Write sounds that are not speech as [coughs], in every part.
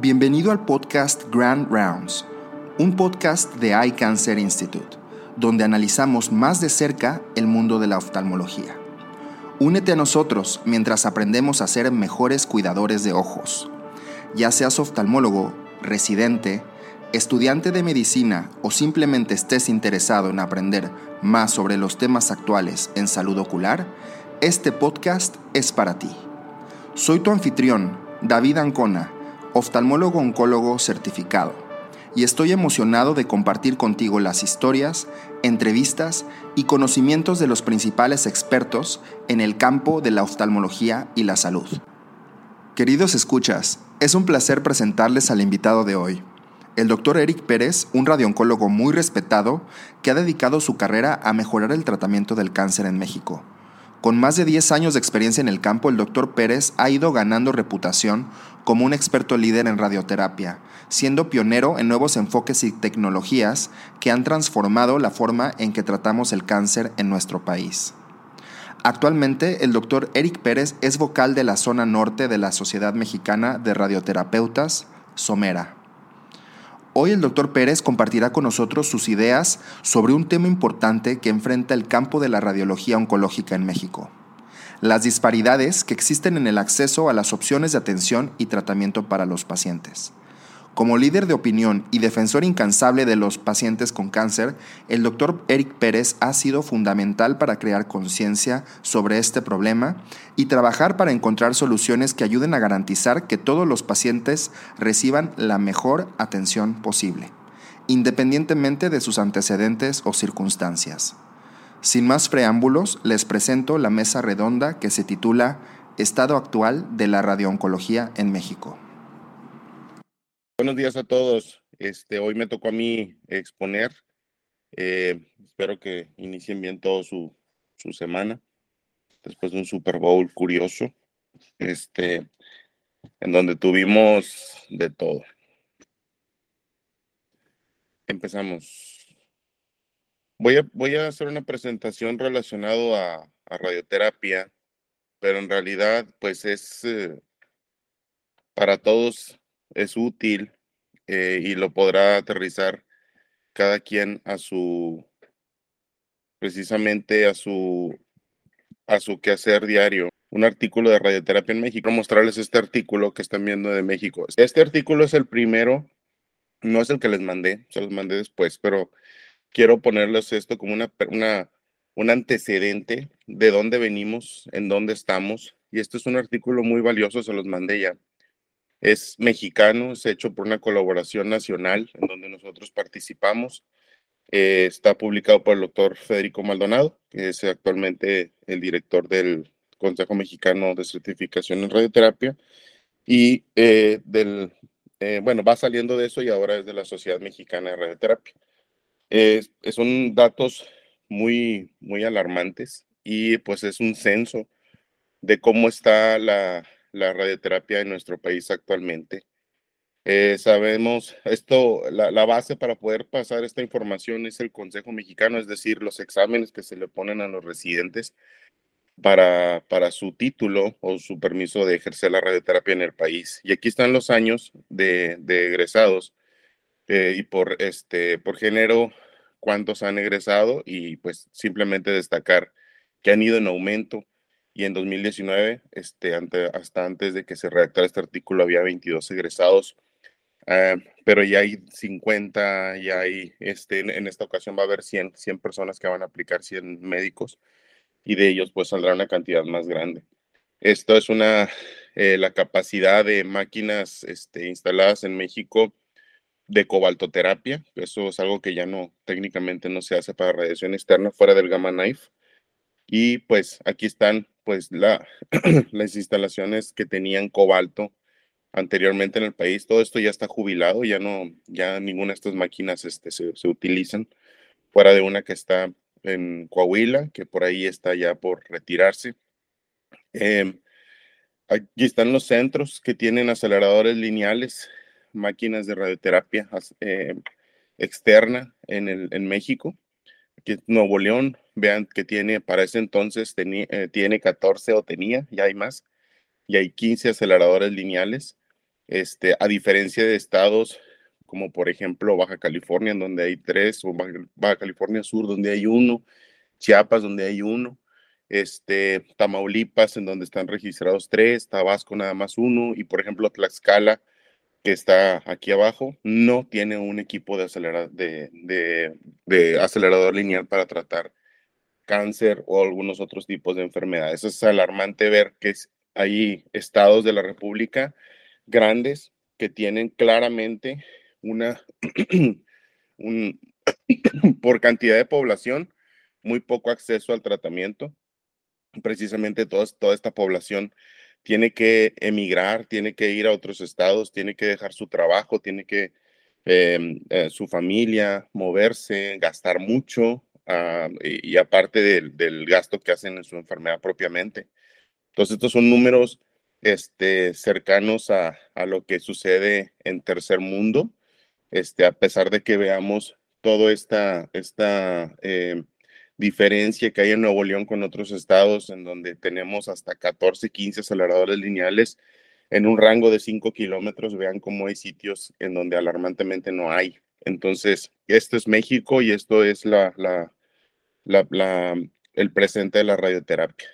Bienvenido al podcast Grand Rounds, un podcast de Eye Cancer Institute, donde analizamos más de cerca el mundo de la oftalmología. Únete a nosotros mientras aprendemos a ser mejores cuidadores de ojos. Ya seas oftalmólogo, residente, estudiante de medicina o simplemente estés interesado en aprender más sobre los temas actuales en salud ocular, este podcast es para ti. Soy tu anfitrión, David Ancona, oftalmólogo oncólogo certificado, y estoy emocionado de compartir contigo las historias, entrevistas y conocimientos de los principales expertos en el campo de la oftalmología y la salud. Queridos escuchas, es un placer presentarles al invitado de hoy, el doctor Eric Pérez, un radiooncólogo muy respetado que ha dedicado su carrera a mejorar el tratamiento del cáncer en México. Con más de 10 años de experiencia en el campo, el doctor Pérez ha ido ganando reputación como un experto líder en radioterapia, siendo pionero en nuevos enfoques y tecnologías que han transformado la forma en que tratamos el cáncer en nuestro país. Actualmente, el doctor Eric Pérez es vocal de la zona norte de la Sociedad Mexicana de Radioterapeutas, Somera. Hoy el doctor Pérez compartirá con nosotros sus ideas sobre un tema importante que enfrenta el campo de la radiología oncológica en México. Las disparidades que existen en el acceso a las opciones de atención y tratamiento para los pacientes. Como líder de opinión y defensor incansable de los pacientes con cáncer, el doctor Eric Pérez ha sido fundamental para crear conciencia sobre este problema y trabajar para encontrar soluciones que ayuden a garantizar que todos los pacientes reciban la mejor atención posible, independientemente de sus antecedentes o circunstancias. Sin más preámbulos, les presento la mesa redonda que se titula Estado actual de la radiooncología en México. Buenos días a todos. Este, hoy me tocó a mí exponer. Eh, espero que inicien bien todo su, su, semana. Después de un Super Bowl curioso, este, en donde tuvimos de todo. Empezamos. Voy a, voy a hacer una presentación relacionada a, a, radioterapia, pero en realidad, pues es eh, para todos es útil eh, y lo podrá aterrizar cada quien a su, precisamente a su, a su quehacer diario. Un artículo de radioterapia en México, mostrarles este artículo que están viendo de México. Este artículo es el primero, no es el que les mandé, se los mandé después, pero quiero ponerles esto como una, una, un antecedente de dónde venimos, en dónde estamos. Y este es un artículo muy valioso, se los mandé ya. Es mexicano, es hecho por una colaboración nacional en donde nosotros participamos. Eh, está publicado por el doctor Federico Maldonado, que es actualmente el director del Consejo Mexicano de Certificación en Radioterapia. Y eh, del, eh, bueno, va saliendo de eso y ahora es de la Sociedad Mexicana de Radioterapia. Son datos muy, muy alarmantes y pues es un censo de cómo está la, la radioterapia en nuestro país actualmente. Eh, sabemos, esto, la, base para poder pasar esta información es el Consejo Mexicano, es decir, los exámenes que se le ponen a los residentes para, para su título o su permiso de ejercer la radioterapia en el país. Y aquí están los años de, de egresados eh, y por, este, por género, cuántos han egresado y pues simplemente destacar que han ido en aumento y en 2019, este, hasta antes de que se redactara este artículo, había 22 egresados, ah, pero ya hay 50, ya hay, este, en, esta ocasión va a haber 100, 100 personas que van a aplicar, 100 médicos, y de ellos pues saldrá una cantidad más grande. Esto es una, eh, la capacidad de máquinas este, instaladas en México de cobaltoterapia, eso es algo que ya no, técnicamente no se hace para radiación externa fuera del gamma knife. Y pues aquí están pues la, [clears throat] las instalaciones que tenían cobalto anteriormente en el país. Todo esto ya está jubilado, ya no, ya ninguna de estas máquinas este, se, se utilizan, fuera de una que está en Coahuila, que por ahí está ya por retirarse. Em, aquí están los centros que tienen aceleradores lineales, máquinas de radioterapia eh, externa en, el, en México. Aquí Nuevo León, Vean que tiene, para ese entonces tenía, eh, tiene 14 o tenía, ya hay más, y hay 15 aceleradores lineales. Este, a diferencia de estados como por ejemplo Baja California, en donde hay tres, o Baja, California Sur, donde hay uno, Chiapas, donde hay uno, este, Tamaulipas, en donde están registrados tres, Tabasco nada más uno, y por ejemplo Tlaxcala, que está aquí abajo, no tiene un equipo de, de, de acelerador lineal para tratar cáncer o algunos otros tipos de enfermedades. Es alarmante ver que hay estados de la República grandes que tienen claramente una, [clears throat] un, [clears throat] por cantidad de población, muy poco acceso al tratamiento. Precisamente toda, toda esta población tiene que emigrar, tiene que ir a otros estados, tiene que dejar su trabajo, tiene que em, eh, su familia, moverse, gastar mucho, ah, y, aparte del, del, gasto que hacen en su enfermedad propiamente. Entonces, estos son números este, cercanos a, a lo que sucede en tercer mundo este, a pesar de que veamos toda esta, esta eh, diferencia que hay en Nuevo León con otros estados, en donde tenemos hasta 14, 15 aceleradores lineales en un rango de 5 kilómetros, vean cómo hay sitios en donde alarmantemente no hay. Entonces, esto es México y esto es la, la, la, el presente de la radioterapia.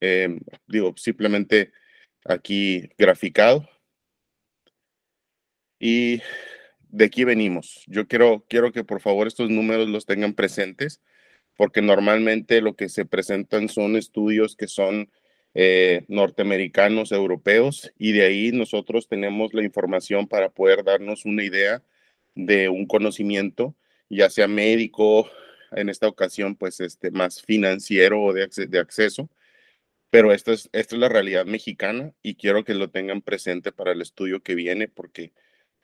Em, digo, simplemente aquí graficado. Y de aquí venimos. Yo quiero, quiero que por favor estos números los tengan presentes, porque normalmente lo que se presentan son estudios que son eh, norteamericanos, europeos, y de ahí nosotros tenemos la información para poder darnos una idea de un conocimiento, ya sea médico, en esta ocasión, pues este, más financiero o de, de acceso. Pero esta es, esta es la realidad mexicana y quiero que lo tengan presente para el estudio que viene, porque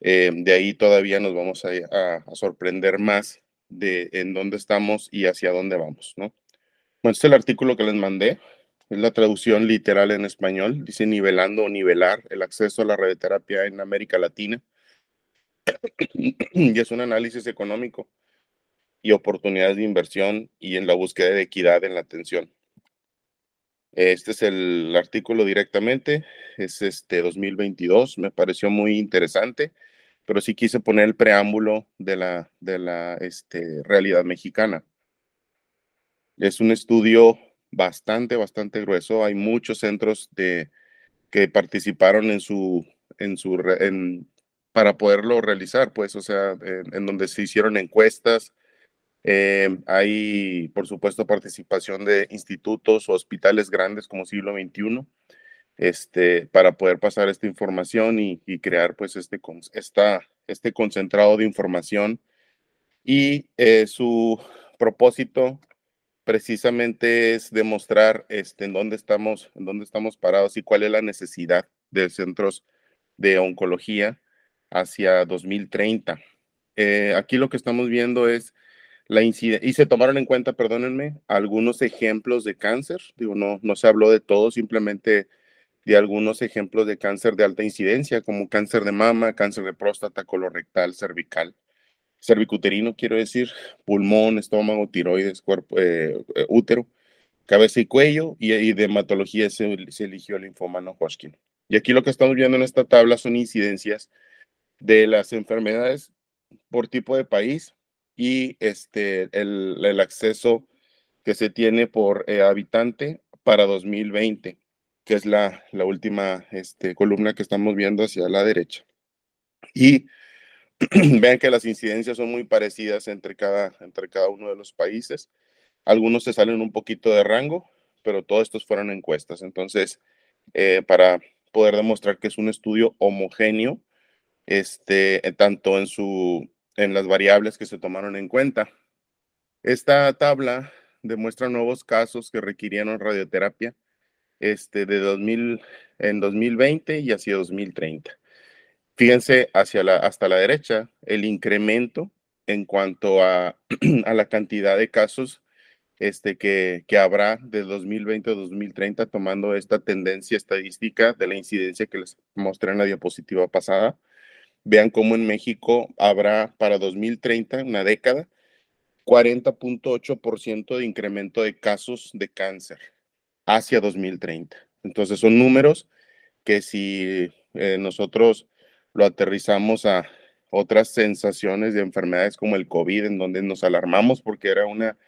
eh, de ahí todavía nos vamos a, sorprender más de en dónde estamos y hacia dónde vamos, ¿no? Bueno, este es el artículo que les mandé, es la traducción literal en español, dice nivelando o nivelar el acceso a la radioterapia en América Latina. y es un análisis económico y oportunidades de inversión y en la búsqueda de equidad en la atención. Este es el artículo directamente, es este 2022, me pareció muy interesante pero sí quise poner el preámbulo de la, de la este, realidad mexicana. Es un estudio bastante, bastante grueso. Hay muchos centros de, que participaron en su, en su, en, para poderlo realizar, pues, o sea, en, donde se hicieron encuestas. Eh, hay, por supuesto, participación de institutos o hospitales grandes como siglo XXI este, para poder pasar esta información y, crear pues este, esta, este concentrado de información. Y eh, su propósito precisamente es demostrar este, en, dónde estamos, en dónde estamos parados y cuál es la necesidad de centros de oncología hacia 2030. Eh, aquí lo que estamos viendo es la incidencia, y se tomaron en cuenta, perdónenme, algunos ejemplos de cáncer. Digo, no, no se habló de todo, simplemente de algunos ejemplos de cáncer de alta incidencia, como cáncer de mama, cáncer de próstata, colorectal, cervical, cervicuterino, quiero decir, pulmón, estómago, tiroides, cuerpo, eh, eh, útero, cabeza y cuello, y, de hematología se, eligió el linfoma no Hodgkin. Y aquí lo que estamos viendo en esta tabla son incidencias de las enfermedades por tipo de país y este, el, el acceso que se tiene por eh, habitante para 2020 que es la, la última este, columna que estamos viendo hacia la derecha. Y [clears throat] vean que las incidencias son muy parecidas entre cada, entre cada uno de los países. Algunos se salen un poquito de rango, pero todos estos fueron encuestas. Entonces, eh, para poder demostrar que es un estudio homogéneo, este, tanto en, su, en las variables que se tomaron en cuenta. Esta tabla demuestra nuevos casos que requirieron radioterapia este, de 2000, en 2020 y hacia 2030. Fíjense hacia la, hasta la derecha el incremento en cuanto a, [clears throat] a la cantidad de casos este, que, que, habrá de 2020 a 2030, tomando esta tendencia estadística de la incidencia que les mostré en la diapositiva pasada. Vean cómo en México habrá para 2030, una década, 40.8% de incremento de casos de cáncer hacia 2030. Entonces son números que si eh, nosotros lo aterrizamos a otras sensaciones de enfermedades como el COVID, en donde nos alarmamos porque era una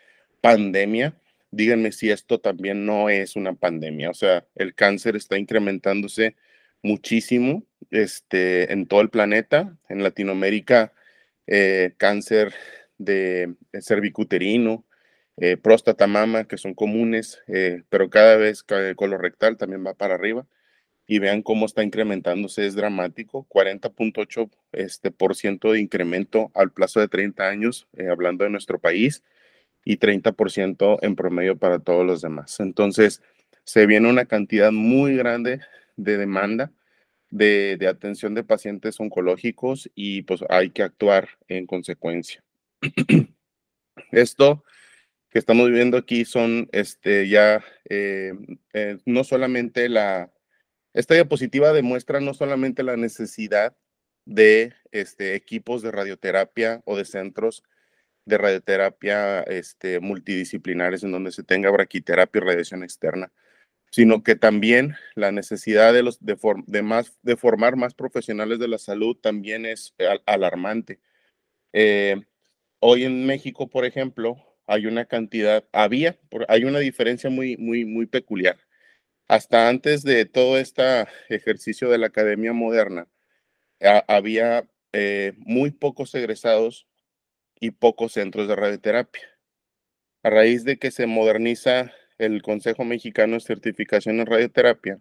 pandemia. Díganme si esto también no es una pandemia. O sea, el cáncer está incrementándose muchísimo este, en todo el planeta. En Latinoamérica, eh, cáncer de cervicuterino, eh, próstata, mama, que son comunes, eh, pero cada vez colorectal también va para arriba y vean cómo está incrementándose, es dramático, 40.8% este, por de incremento al plazo de 30 años, eh, hablando de nuestro país, y 30% en promedio para todos los demás. Entonces, se viene una cantidad muy grande de demanda de, de atención de pacientes oncológicos y pues hay que actuar en consecuencia. [clears throat] Esto que estamos viviendo aquí son este, ya eh, eh, no solamente la, esta diapositiva demuestra no solamente la necesidad de este, equipos de radioterapia o de centros de radioterapia este, multidisciplinares en donde se tenga braquiterapia y radiación externa, sino que también la necesidad de, los, de, más, de formar más profesionales de la salud también es alarmante. Eh, hoy en México, por ejemplo, hay una cantidad, había, hay una diferencia muy, muy, muy peculiar hasta antes de todo este ejercicio de la academia moderna, había eh, muy pocos egresados y pocos centros de radioterapia. A raíz de que se moderniza el Consejo Mexicano de Certificación en Radioterapia,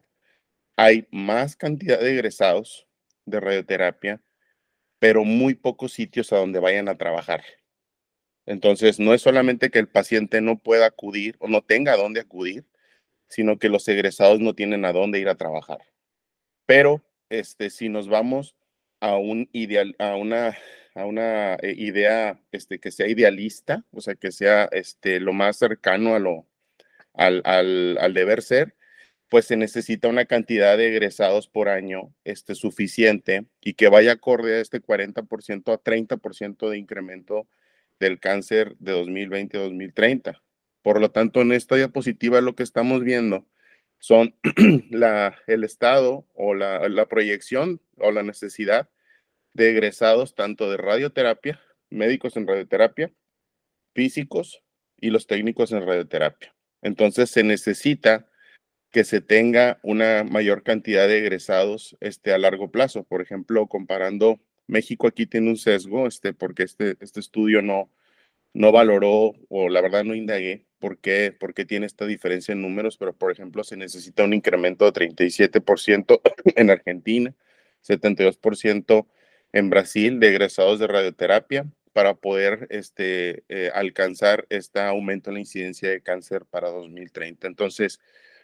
hay más cantidad de egresados de radioterapia, pero muy pocos sitios a donde vayan a trabajar. Entonces, no es solamente que el paciente no pueda acudir o no tenga a dónde acudir, sino que los egresados no tienen a dónde ir a trabajar. Pero este, si nos vamos a, un ideal, a una, a una eh, idea este, que sea idealista, o sea, que sea este, lo más cercano a lo, al, al, al deber ser, pues se necesita una cantidad de egresados por año este, suficiente y que vaya acorde a este 40% a 30% de incremento del cáncer de 2020 a 2030. Por lo tanto, en esta diapositiva lo que estamos viendo son [clears throat] el estado o la, la proyección o la necesidad de egresados tanto de radioterapia, médicos en radioterapia, físicos y los técnicos en radioterapia. Entonces se necesita que se tenga una mayor cantidad de egresados este, a largo plazo. Por ejemplo, comparando, México aquí tiene un sesgo, este, porque este, este estudio no, no valoró o la verdad no indagué por qué, por tiene esta diferencia en números, pero por ejemplo se necesita un incremento de 37% [clears throat] en Argentina, 72% en Brasil de egresados de radioterapia para poder este, eh, alcanzar este aumento en la incidencia de cáncer para 2030. Entonces,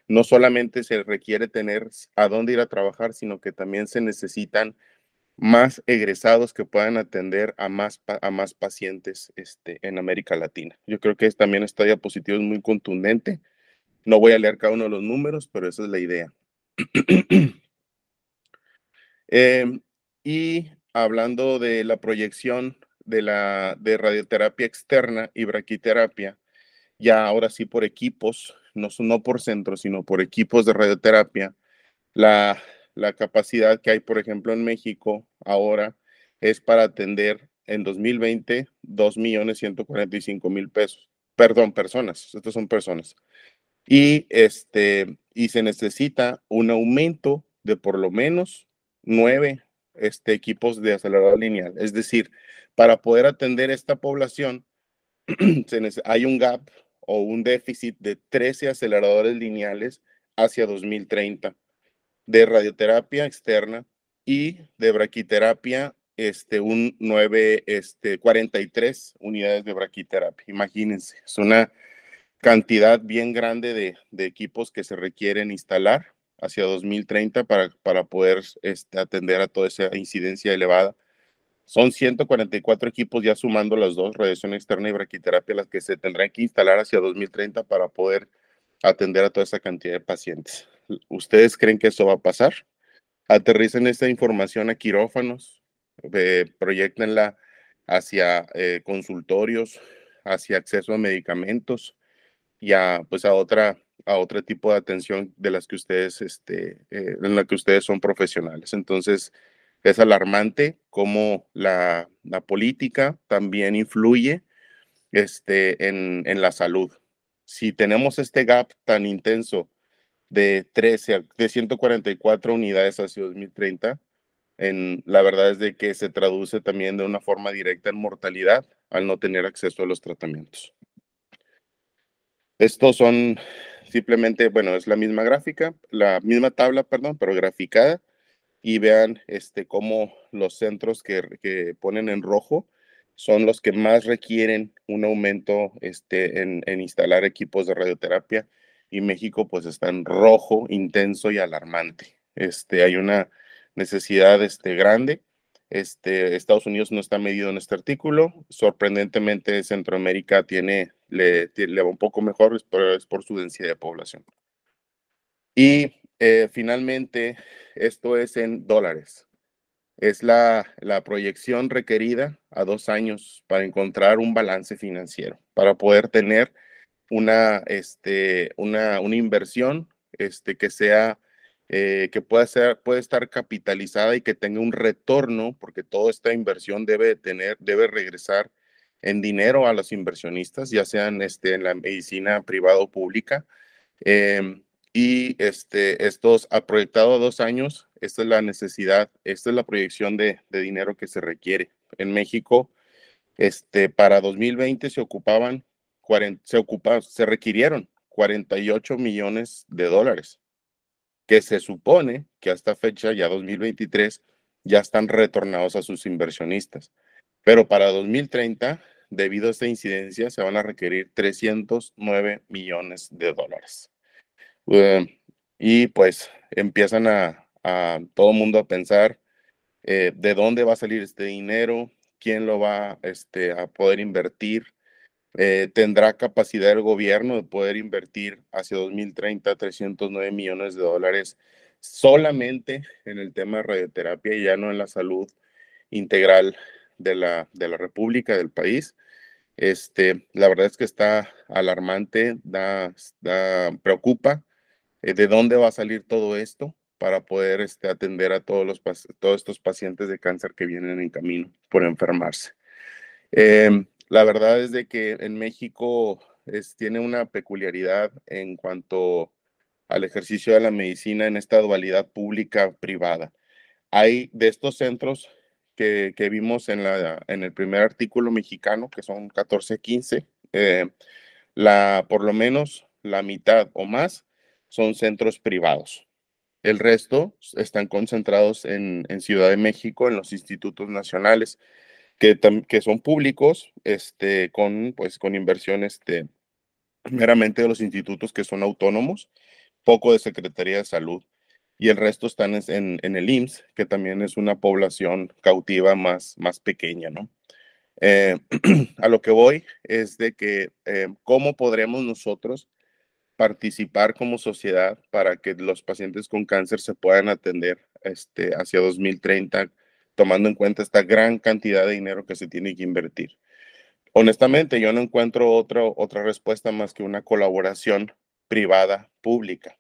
no solamente se requiere tener a dónde ir a trabajar, sino que también se necesitan más egresados que puedan atender a más, a más pacientes este, en América Latina. Yo creo que también esta diapositiva es muy contundente. No voy a leer cada uno de los números, pero esa es la idea. [clears throat] Em, y hablando de la proyección de la de radioterapia externa y braquiterapia, ya ahora sí por equipos, no, no por centros, sino por equipos de radioterapia, la la capacidad que hay, por ejemplo, en México ahora es para atender en 2020 2.145.000 pesos. Perdón, personas. Estas son personas. Y, este, y se necesita un aumento de por lo menos nueve este, equipos de acelerador lineal. Es decir, para poder atender esta población, [clears throat] hay un gap o un déficit de 13 aceleradores lineales hacia 2030 de radioterapia externa y de braquiterapia, este, un 9, este, 43 unidades de braquiterapia. Imagínense, es una cantidad bien grande de, de equipos que se requieren instalar hacia 2030 para, para poder este, atender a toda esa incidencia elevada. Son 144 equipos ya sumando las dos, radiación externa y braquiterapia, las que se tendrán que instalar hacia 2030 para poder atender a toda esa cantidad de pacientes. ¿Ustedes creen que eso va a pasar? Aterricen esta información a quirófanos, eh, proyectenla hacia eh, consultorios, hacia acceso a medicamentos y a, pues a otra a otro tipo de atención de las que ustedes este, eh, en la que ustedes son profesionales. Entonces, Es alarmante cómo la, política también influye este, en, en la salud. Si tenemos este gap tan intenso de 13, de 144 unidades hacia 2030, en, la verdad es de que se traduce también de una forma directa en mortalidad al no tener acceso a los tratamientos. Estos son simplemente, bueno, es la misma gráfica, la misma tabla, perdón, pero graficada. Y vean este, cómo los centros que, que ponen en rojo son los que más requieren un aumento este, en, en instalar equipos de radioterapia. Y México pues está en rojo, intenso y alarmante. Este, hay una necesidad este, grande. Este, Estados Unidos no está medido en este artículo. Sorprendentemente, Centroamérica tiene, le, le va un poco mejor, pero es por su densidad de población. Y eh, finalmente, esto es en dólares. Es la, la proyección requerida a dos años para encontrar un balance financiero, para poder tener una, este, una, una inversión este, que sea eh, que pueda ser, puede estar capitalizada y que tenga un retorno, porque toda esta inversión debe tener, debe regresar en dinero a los inversionistas, ya sean este, en la medicina privada o pública. Em, y este, estos, ha proyectado a dos años, esta es la necesidad, esta es la proyección de, de dinero que se requiere. En México, este, para 2020 se ocupaban, 40, se, ocupa, se requirieron 48 millones de dólares que se supone que hasta fecha, ya 2023, ya están retornados a sus inversionistas. Pero para 2030, debido a esta incidencia, se van a requerir 309 millones de dólares. Eh, y pues empiezan a, todo el mundo a pensar eh, de dónde va a salir este dinero, quién lo va este, a poder invertir, eh, tendrá capacidad el gobierno de poder invertir hacia 2030 309 millones de dólares solamente en el tema de radioterapia y ya no en la salud integral de la, de la República, del país. Este, la verdad es que está alarmante, da, preocupa eh, de dónde va a salir todo esto para poder este, atender a todos, los, todos estos pacientes de cáncer que vienen en camino por enfermarse. Eh, la verdad es de que en México tiene una peculiaridad en cuanto al ejercicio de la medicina en esta dualidad pública-privada. Hay de estos centros que, que, vimos en, la, en el primer artículo mexicano, que son 14, 15, eh, por lo menos la mitad o más son centros privados. El resto están concentrados en, en Ciudad de México, en los institutos nacionales que, son públicos, este, con, pues, con inversión este, meramente de los institutos que son autónomos, poco de Secretaría de Salud, y el resto están en, en el IMSS, que también es una población cautiva más, más pequeña, ¿no? Eh, [clears throat] a lo que voy es de que eh, cómo podremos nosotros participar como sociedad para que los pacientes con cáncer se puedan atender este, hacia 2030 tomando en cuenta esta gran cantidad de dinero que se tiene que invertir. Honestamente, yo no encuentro otra, otra respuesta más que una colaboración privada pública.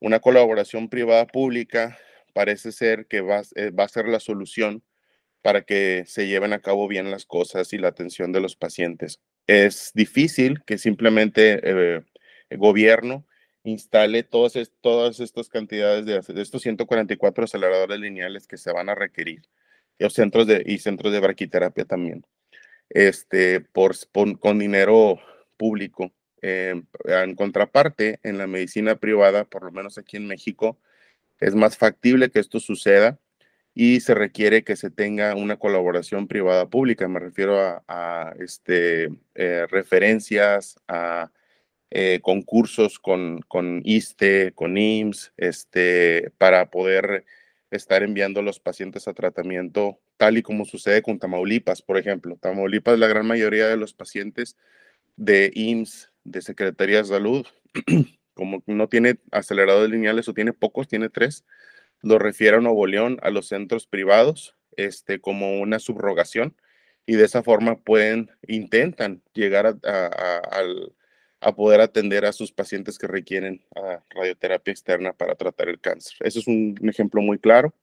Una colaboración privada pública parece ser que va, eh, va a ser la solución para que se lleven a cabo bien las cosas y la atención de los pacientes. Es difícil que simplemente eh, el gobierno instale todas, todas estas cantidades de, estos 144 aceleradores lineales que se van a requerir y centros de, y centros de braquiterapia también, este, por, con dinero público. Eh, en contraparte, en la medicina privada, por lo menos aquí en México, es más factible que esto suceda y se requiere que se tenga una colaboración privada pública. Me refiero a, este, eh, referencias, a eh, concursos con, con ISTE, con IMSS, este, para poder estar enviando a los pacientes a tratamiento, tal y como sucede con Tamaulipas, por ejemplo. Tamaulipas, la gran mayoría de los pacientes de IMSS, de Secretaría de Salud, [clears throat] como no tiene aceleradores lineales o tiene pocos, tiene tres, lo refiere a Nuevo León a los centros privados este, como una subrogación y de esa forma pueden, intentan llegar al a poder atender a sus pacientes que requieren ah, radioterapia externa para tratar el cáncer. Eso es un, ejemplo muy claro.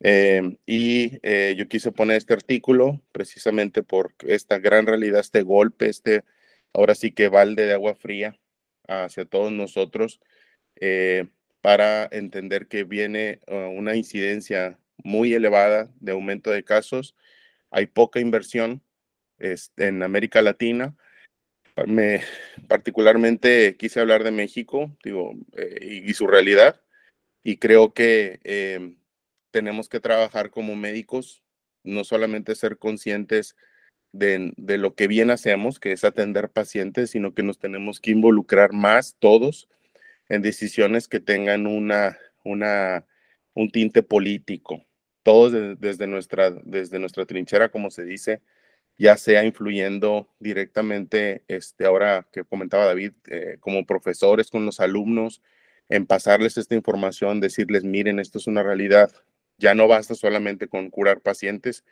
Eh, y eh, yo quise poner este artículo precisamente por esta gran realidad, este golpe, este ahora sí que balde de agua fría hacia todos nosotros, eh, para entender que viene uh, una incidencia muy elevada de aumento de casos, hay poca inversión este, en América Latina. Me, particularmente quise hablar de México digo, y, y, su realidad, y creo que tenemos que trabajar como médicos, no solamente ser conscientes de, lo que bien hacemos, que es atender pacientes, sino que nos tenemos que involucrar más todos en decisiones que tengan una, una, un tinte político. Todos desde, nuestra, desde nuestra trinchera, como se dice, ya sea influyendo directamente, este, ahora que comentaba David, eh, como profesores con los alumnos, en pasarles esta información, decirles, miren, esto es una realidad, ya no basta solamente con curar pacientes,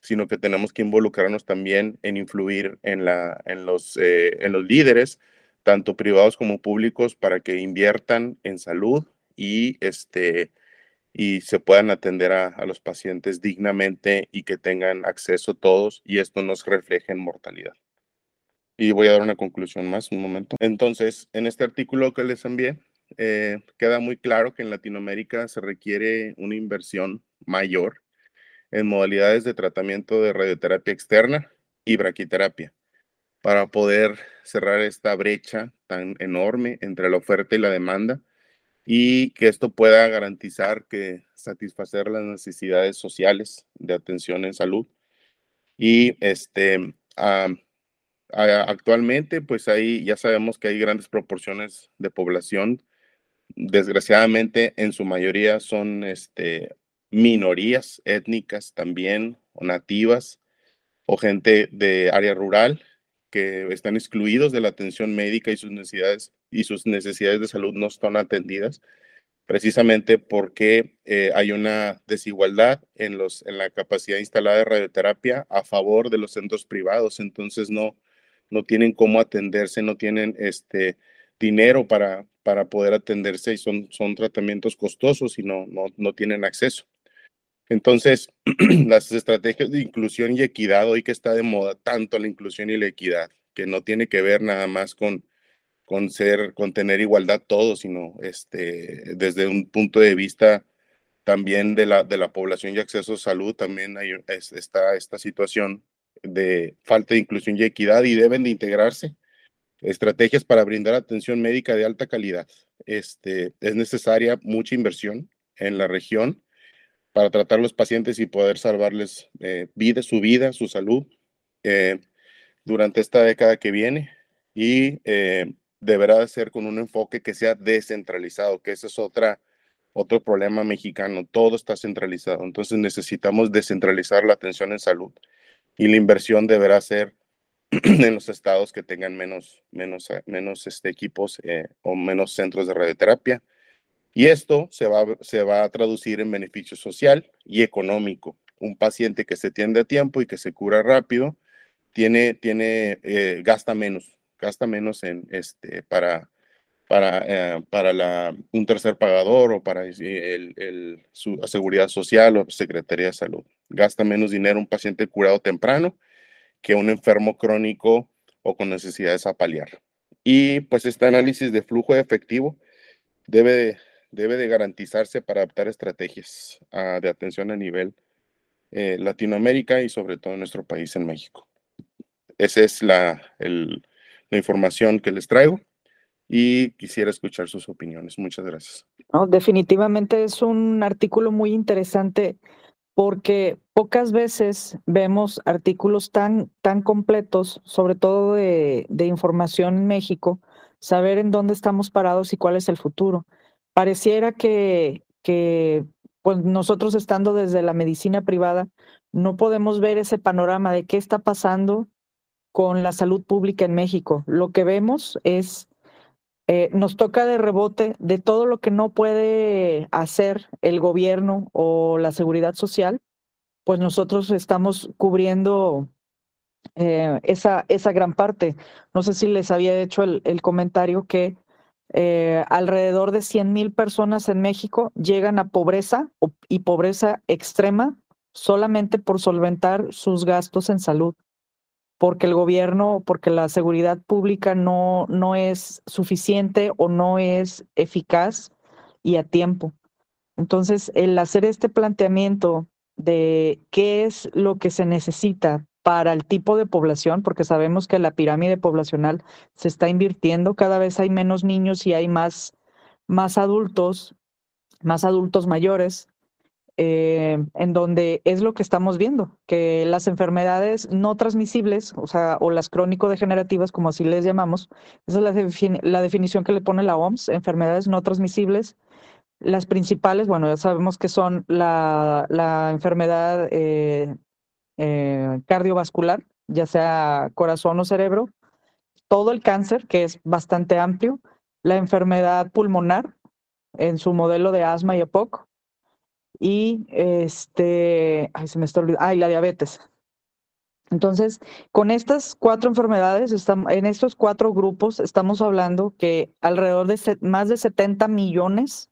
sino que tenemos que involucrarnos también en influir en, la, en, los, eh, en los líderes, tanto privados como públicos, para que inviertan en salud y, este, y se puedan atender a, los pacientes dignamente y que tengan acceso todos y esto nos refleje en mortalidad. Y voy a dar una conclusión más, un momento. Entonces, en este artículo que les envié, eh, queda muy claro que en Latinoamérica se requiere una inversión mayor en modalidades de tratamiento de radioterapia externa y braquiterapia para poder cerrar esta brecha tan enorme entre la oferta y la demanda y que esto pueda garantizar que satisfacer las necesidades sociales de atención en salud. Y este, actualmente, pues ahí ya sabemos que hay grandes proporciones de población desgraciadamente en su mayoría son este, minorías étnicas también o nativas o gente de área rural que están excluidos de la atención médica y sus necesidades y sus necesidades de salud no están atendidas precisamente porque eh, hay una desigualdad en, los, en la capacidad instalada de radioterapia a favor de los centros privados. Entonces no, no tienen cómo atenderse, no tienen este, dinero para, para poder atenderse y son, son tratamientos costosos y no, no, no tienen acceso. Entonces, [clears throat] las estrategias de inclusión y equidad, hoy que está de moda tanto la inclusión y la equidad, que no tiene que ver nada más con, con ser, con tener igualdad todo, sino este, desde un punto de vista también de la, de la población y acceso a salud, también hay, está esta situación de falta de inclusión y equidad y deben de integrarse estrategias para brindar atención médica de alta calidad. Este, es necesaria mucha inversión en la región para tratar a los pacientes y poder salvarles eh, vida, su vida, su salud eh, durante esta década que viene. Y eh, deberá ser con un enfoque que sea descentralizado, que ese es otra, otro problema mexicano, todo está centralizado, entonces necesitamos descentralizar la atención en salud y la inversión deberá ser [clears throat] en los estados que tengan menos, menos, menos este, equipos o menos centros de radioterapia. Y esto se va, se va a traducir en beneficio social y económico. Un paciente que se atiende a tiempo y que se cura rápido, tiene, tiene, eh, gasta menos, gasta menos en, este, para, para, para la, un tercer pagador o para el, el, su seguridad social o Secretaría de Salud. Gasta menos dinero un paciente curado temprano que un enfermo crónico o con necesidades a paliar. Y pues este análisis de flujo efectivo debe, debe de garantizarse para adaptar estrategias ah, de atención a nivel eh, Latinoamérica y sobre todo en nuestro país, en México. Esa es la, la información que les traigo y quisiera escuchar sus opiniones. Muchas gracias. definitivamente es un artículo muy interesante porque pocas veces vemos artículos tan, tan completos, sobre todo de, información en México, saber en dónde estamos parados y cuál es el futuro. Pareciera que, que pues nosotros estando desde la medicina privada, no podemos ver ese panorama de qué está pasando con la salud pública en México. Lo que vemos es, eh, nos toca de rebote de todo lo que no puede hacer el gobierno o la seguridad social pues nosotros estamos cubriendo eh, esa, esa gran parte. No sé si les había hecho el, comentario que eh, alrededor de 100 mil personas en México llegan a pobreza y pobreza extrema solamente por solventar sus gastos en salud, porque el gobierno, porque la seguridad pública no, no es suficiente o no es eficaz y a tiempo. Entonces, el hacer este planteamiento de qué es lo que se necesita para el tipo de población, porque sabemos que la pirámide poblacional se está invirtiendo, cada vez hay menos niños y hay más, más adultos, más adultos mayores, eh, en donde es lo que estamos viendo, que las enfermedades no transmisibles, o sea, o las crónico-degenerativas, como así les llamamos, esa es la, la definición que le pone la OMS, enfermedades no transmisibles, las principales, bueno, ya sabemos que son la, la enfermedad eh, eh, cardiovascular, ya sea corazón o cerebro, todo el cáncer, que es bastante amplio, la enfermedad pulmonar en su modelo de asma y EPOC, y este, ay, se me está olvidando, ay, la diabetes. Entonces, con estas cuatro enfermedades, en estos cuatro grupos, estamos hablando que alrededor de más de 70 millones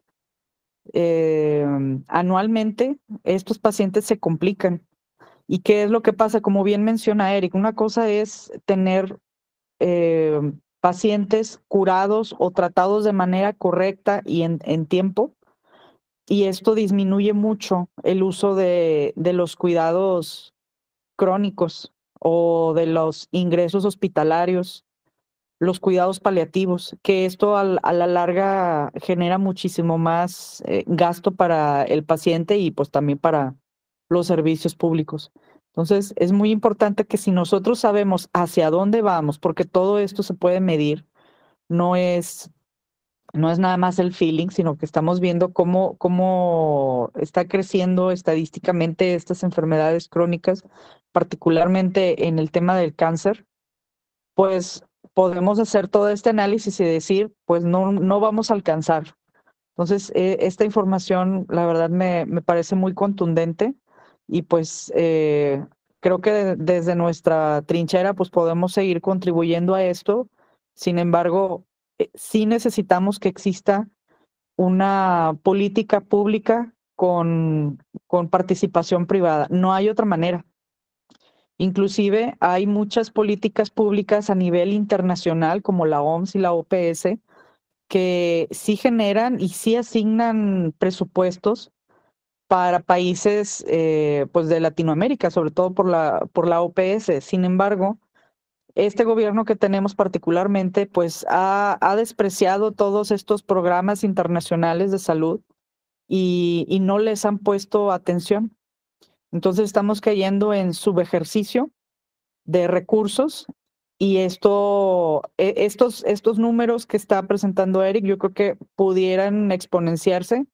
eh, anualmente estos pacientes se complican. ¿Y qué es lo que pasa? Como bien menciona Eric, una cosa es tener eh, pacientes curados o tratados de manera correcta y en, tiempo, y esto disminuye mucho el uso de, de los cuidados crónicos o de los ingresos hospitalarios los cuidados paliativos, que esto a la larga genera muchísimo más eh, gasto para el paciente y pues también para los servicios públicos. Entonces, es muy importante que si nosotros sabemos hacia dónde vamos, porque todo esto se puede medir, no es, no es nada más el feeling, sino que estamos viendo cómo, cómo está creciendo estadísticamente estas enfermedades crónicas, particularmente en el tema del cáncer, pues podemos hacer todo este análisis y decir, pues no, no vamos a alcanzar. Entonces, eh, esta información, la verdad, me, me, parece muy contundente y pues eh, creo que desde nuestra trinchera, pues podemos seguir contribuyendo a esto. Sin embargo, eh, sí necesitamos que exista una política pública con, con participación privada. No hay otra manera. Inclusive hay muchas políticas públicas a nivel internacional como la OMS y la OPS que sí generan y sí asignan presupuestos para países eh, pues de Latinoamérica, sobre todo por la, por la OPS. Sin embargo, este gobierno que tenemos particularmente pues ha, ha despreciado todos estos programas internacionales de salud y, y no les han puesto atención. Entonces estamos cayendo en subejercicio de recursos y esto, e, estos, estos números que está presentando Eric, yo creo que pudieran exponenciarse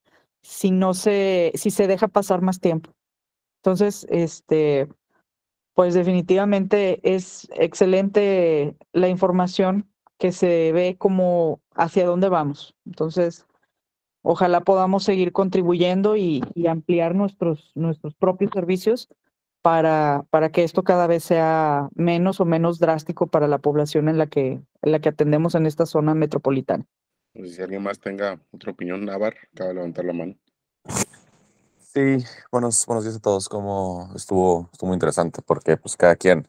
si no se, si se deja pasar más tiempo. Entonces, este, pues definitivamente es excelente la información que se ve como hacia dónde vamos. Entonces, ojalá podamos seguir contribuyendo y, ampliar nuestros, nuestros propios servicios para, para, que esto cada vez sea menos o menos drástico para la población en la que, en la que atendemos en esta zona metropolitana. Pues, si alguien más tenga otra opinión, Navar, acaba de levantar la mano. Sí, buenos, buenos días a todos. Como estuvo, estuvo muy interesante porque pues cada quien,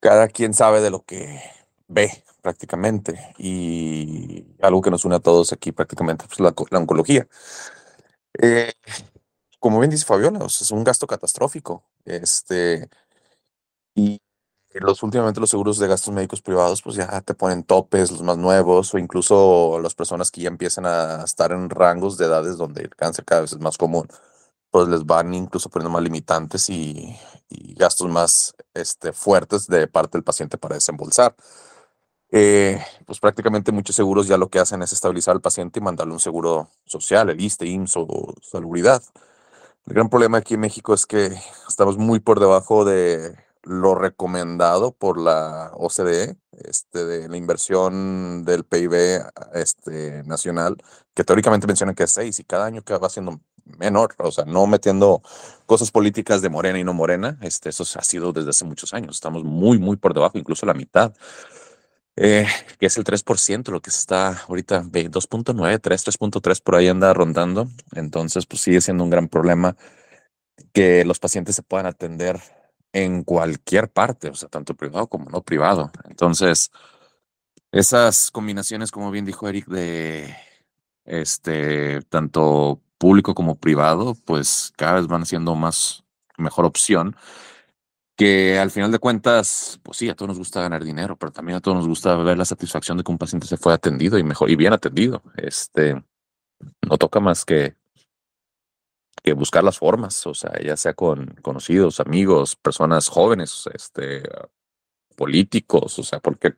cada quien sabe de lo que ve prácticamente y algo que nos une a todos aquí prácticamente pues la, la oncología. Eh, como bien dice Fabiola, es un gasto catastrófico. Este, y los últimamente los seguros de gastos médicos privados pues ya te ponen topes, los más nuevos, o incluso las personas que ya empiezan a estar en rangos de edades donde el cáncer cada vez es más común, pues les van incluso poniendo más limitantes y, gastos más este, fuertes de parte del paciente para desembolsar. Eh, pues prácticamente muchos seguros ya lo que hacen es estabilizar al paciente y mandarle un seguro social, el ISTE, IMSS o Salubridad. El gran problema aquí en México es que estamos muy por debajo de lo recomendado por la OCDE, este, de la inversión del PIB este, nacional, que teóricamente menciona que es 6 y cada año que va siendo menor, o sea, no metiendo cosas políticas de morena y no morena, este, eso ha sido desde hace muchos años, estamos muy, muy por debajo, incluso la mitad. eh, que es el 3%, lo que está ahorita 2.9, 3, 3.3 por ahí anda rondando. Entonces, pues sigue siendo un gran problema que los pacientes se puedan atender en cualquier parte, o sea, tanto privado como no privado. Entonces, esas combinaciones, como bien dijo Eric, de este tanto público como privado, pues cada vez van siendo más mejor opción que al final de cuentas, pues sí, a todos nos gusta ganar dinero, pero también a todos nos gusta ver la satisfacción de que un paciente se fue atendido y mejor y bien atendido. Este no toca más que que buscar las formas, o sea, ya sea con conocidos, amigos, personas jóvenes, este políticos, o sea, porque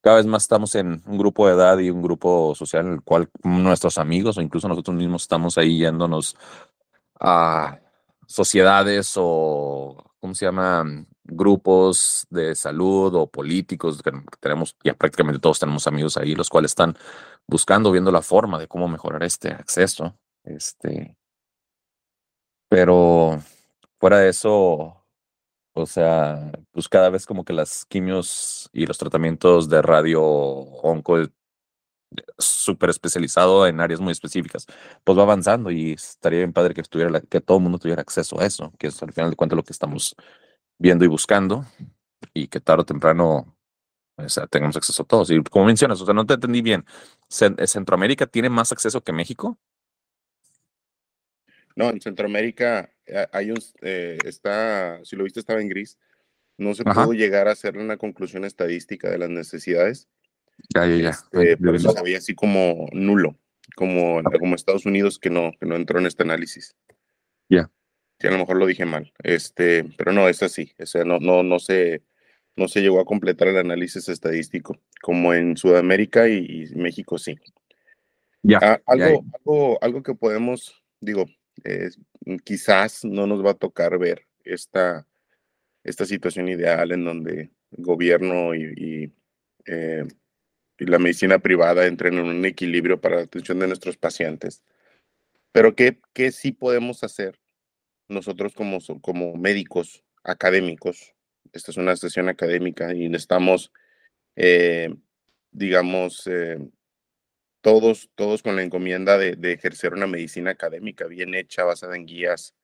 cada vez más estamos en un grupo de edad y un grupo social en el cual nuestros amigos o incluso nosotros mismos estamos ahí yéndonos a sociedades o, ¿cómo se llaman? Grupos de salud o políticos que tenemos, ya prácticamente todos tenemos amigos ahí, los cuales están buscando, viendo la forma de cómo mejorar este acceso. Este, pero fuera de eso, o sea, pues cada vez como que las quimios y los tratamientos de radio onco súper especializado en áreas muy específicas, pues va avanzando y estaría bien padre que estuviera que todo el mundo tuviera acceso a eso, que es al final de cuentas lo que estamos viendo y buscando y que tarde o temprano o sea, tengamos acceso a todos. Y como mencionas, o sea, no te entendí bien. ¿Centroamérica tiene más acceso que México? No, en Centroamérica eh, hay un, eh, está, si lo viste, estaba en gris. No se pudo llegar a hacer una conclusión estadística de las necesidades. Ya, ya, ya. Este, por eso se veía así como nulo, como, como Estados Unidos que no, que no entró en este análisis. Ya. Sí, a lo mejor lo dije mal. Este, pero no, es así. O sea, no, no, no se, no se llegó a completar el análisis estadístico, como en Sudamérica y, México sí. Ya, ah, algo, algo, algo que podemos, digo, quizás no nos va a tocar ver esta, esta situación ideal en donde gobierno y, eh, y, la medicina privada entren en un equilibrio para la atención de nuestros pacientes. Pero ¿qué, qué sí podemos hacer nosotros como, como médicos académicos? Esta es una sesión académica y estamos, eh, digamos, eh, todos, todos con la encomienda de, ejercer una medicina académica bien hecha, basada en guías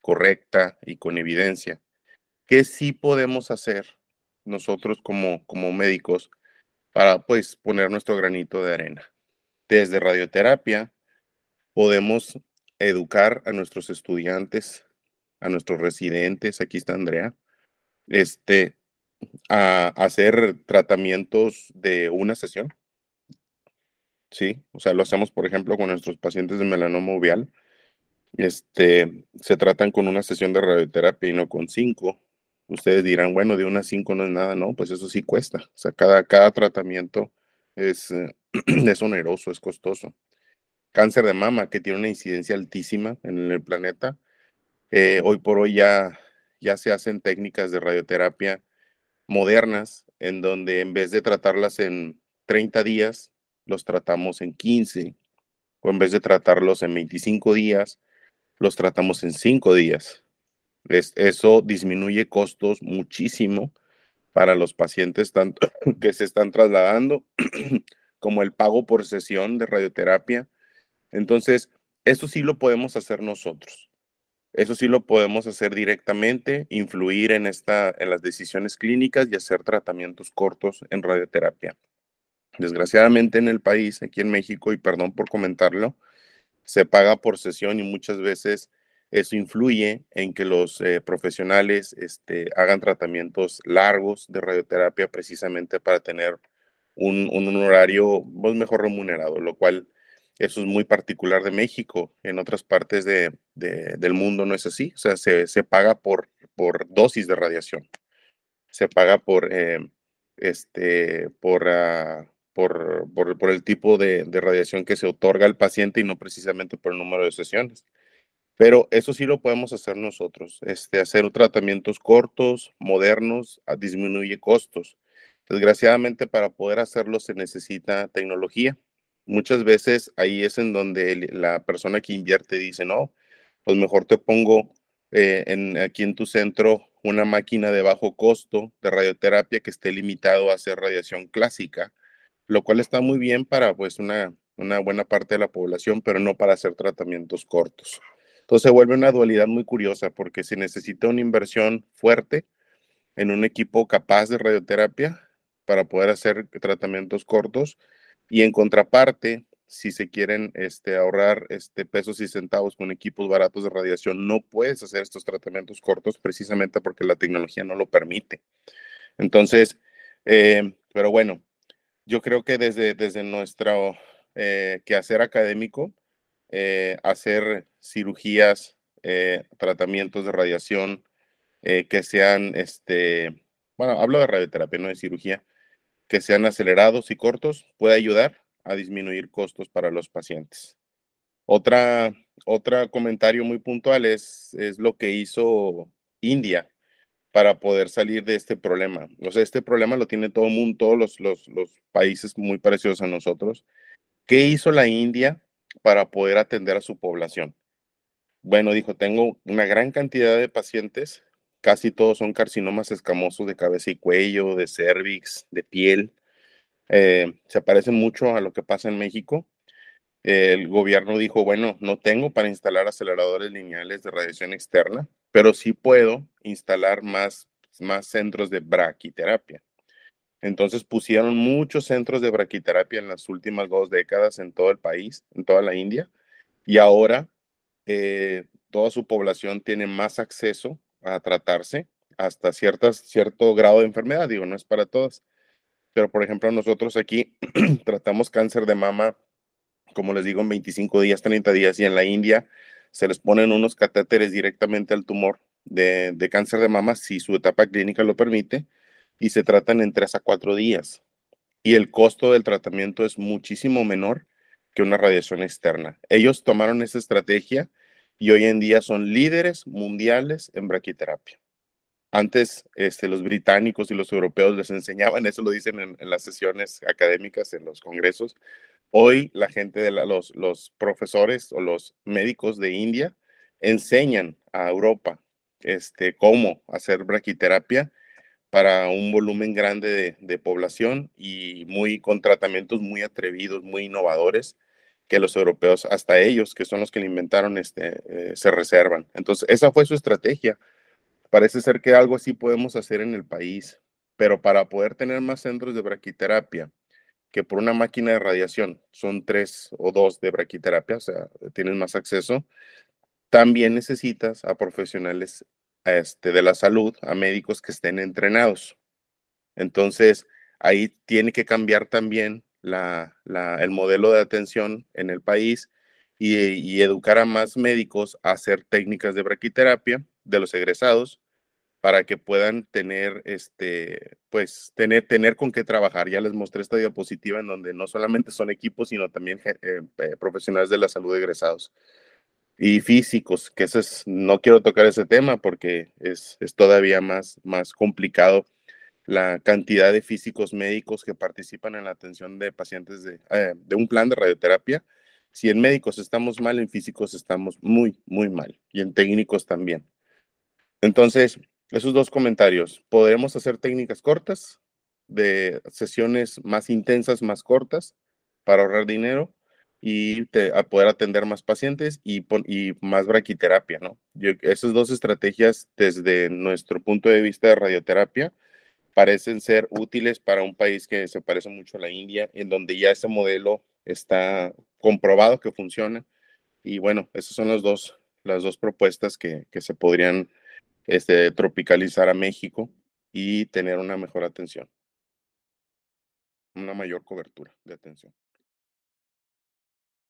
correcta y con evidencia. ¿Qué sí podemos hacer nosotros como, como médicos para pues poner nuestro granito de arena? Desde radioterapia podemos educar a nuestros estudiantes, a nuestros residentes, aquí está Andrea, este, a hacer tratamientos de una sesión, Sí, o sea, lo hacemos, por ejemplo, con nuestros pacientes de melanoma uveal. Este, se tratan con una sesión de radioterapia y no con cinco. Ustedes dirán, bueno, de una cinco no es nada, no, pues eso sí cuesta. O sea, cada, cada tratamiento es, [clears throat] es oneroso, es costoso. Cáncer de mama, que tiene una incidencia altísima en el planeta. Eh, hoy por hoy ya, ya se hacen técnicas de radioterapia modernas, en donde en vez de tratarlas en 30 días, los tratamos en 15, o en vez de tratarlos en 25 días, los tratamos en 5 días. eso disminuye costos muchísimo para los pacientes tanto [coughs] que se están trasladando [coughs] como el pago por sesión de radioterapia. Entonces, eso sí lo podemos hacer nosotros. Eso sí lo podemos hacer directamente, influir en, esta, en las decisiones clínicas y hacer tratamientos cortos en radioterapia. Desgraciadamente en el país, aquí en México, y perdón por comentarlo, se paga por sesión y muchas veces eso influye en que los eh, profesionales este, hagan tratamientos largos de radioterapia precisamente para tener un, horario pues, mejor remunerado, lo cual eso es muy particular de México. En otras partes de, del mundo no es así. O sea, se, paga por, por dosis de radiación. Se paga por, eh, este, por, ah, por, por, el tipo de, radiación que se otorga al paciente y no precisamente por el número de sesiones. Pero eso sí lo podemos hacer nosotros, este, hacer tratamientos cortos, modernos, disminuye costos. Desgraciadamente para poder hacerlo se necesita tecnología. Muchas veces ahí es en donde la persona que invierte dice, no, pues mejor te pongo eh, en, aquí en tu centro una máquina de bajo costo de radioterapia que esté limitado a hacer radiación clásica, lo cual está muy bien para pues una, una buena parte de la población, pero no para hacer tratamientos cortos. Entonces se vuelve una dualidad muy curiosa porque se necesita una inversión fuerte en un equipo capaz de radioterapia para poder hacer tratamientos cortos y en contraparte, si se quieren este, ahorrar este, pesos y centavos con equipos baratos de radiación, no puedes hacer estos tratamientos cortos precisamente porque la tecnología no lo permite. Entonces, eh, pero bueno, yo creo que desde, desde nuestro eh, quehacer académico, eh, hacer cirugías, tratamientos de radiación que sean, este, bueno, hablo de radioterapia, no de cirugía, que sean acelerados y cortos puede ayudar a disminuir costos para los pacientes. Otra, otro comentario muy puntual es, es lo que hizo India para poder salir de este problema. O sea, este problema lo tiene todo el mundo, todos los, los, países muy parecidos a nosotros. ¿Qué hizo la India para poder atender a su población? Bueno, dijo, tengo una gran cantidad de pacientes Casi todos son carcinomas escamosos de cabeza y cuello, de cervix, de piel. Eh, se parecen mucho a lo que pasa en México. El gobierno dijo, bueno, no tengo para instalar aceleradores lineales de radiación externa, pero sí puedo instalar más, más centros de braquiterapia. Entonces pusieron muchos centros de braquiterapia en las últimas dos décadas en todo el país, en toda la India, y ahora eh, toda su población tiene más acceso a tratarse hasta ciertas, cierto grado de enfermedad, digo, no es para todas. Pero, por ejemplo, nosotros aquí [clears throat] tratamos cáncer de mama, como les digo, en 25 días, 30 días, y en la India se les ponen unos catéteres directamente al tumor de, cáncer de mama, si su etapa clínica lo permite, y se tratan en 3 a 4 días. Y el costo del tratamiento es muchísimo menor que una radiación externa. Ellos tomaron esa estrategia y hoy en día son líderes mundiales en braquiterapia. Antes este, los británicos y los europeos les enseñaban, eso lo dicen en, las sesiones académicas, en los congresos. Hoy la gente de los, profesores o los médicos de India enseñan a Europa este, cómo hacer braquiterapia para un volumen grande de, población y muy con tratamientos muy atrevidos, muy innovadores que los europeos, hasta ellos, que son los que le inventaron, este, eh, se reservan. Entonces, esa fue su estrategia. Parece ser que algo así podemos hacer en el país, pero para poder tener más centros de braquiterapia, que por una máquina de radiación son tres o dos de braquiterapia, o sea, tienes más acceso, también necesitas a profesionales este, de la salud, a médicos que estén entrenados. Entonces, ahí tiene que cambiar también el modelo de atención en el país y, educar a más médicos a hacer técnicas de braquiterapia de los egresados para que puedan tener, este, pues, tener, tener con qué trabajar. Ya les mostré esta diapositiva en donde no solamente son equipos, sino también eh, eh, profesionales de la salud egresados y físicos, que ese es, no quiero tocar ese tema porque es, es todavía más, más complicado la cantidad de físicos médicos que participan en la atención de pacientes de, eh, de, un plan de radioterapia. Si en médicos estamos mal, en físicos estamos muy, muy mal y en técnicos también. Entonces, esos dos comentarios. Podremos hacer técnicas cortas, de sesiones más intensas, más cortas, para ahorrar dinero y a poder atender más pacientes y, más braquiterapia, ¿no? esas dos estrategias desde nuestro punto de vista de radioterapia parecen ser útiles para un país que se parece mucho a la India, en donde ya ese modelo está comprobado que funciona. Y bueno, esas son las dos, propuestas que se podrían este, tropicalizar a México y tener una mejor atención, una mayor cobertura de atención.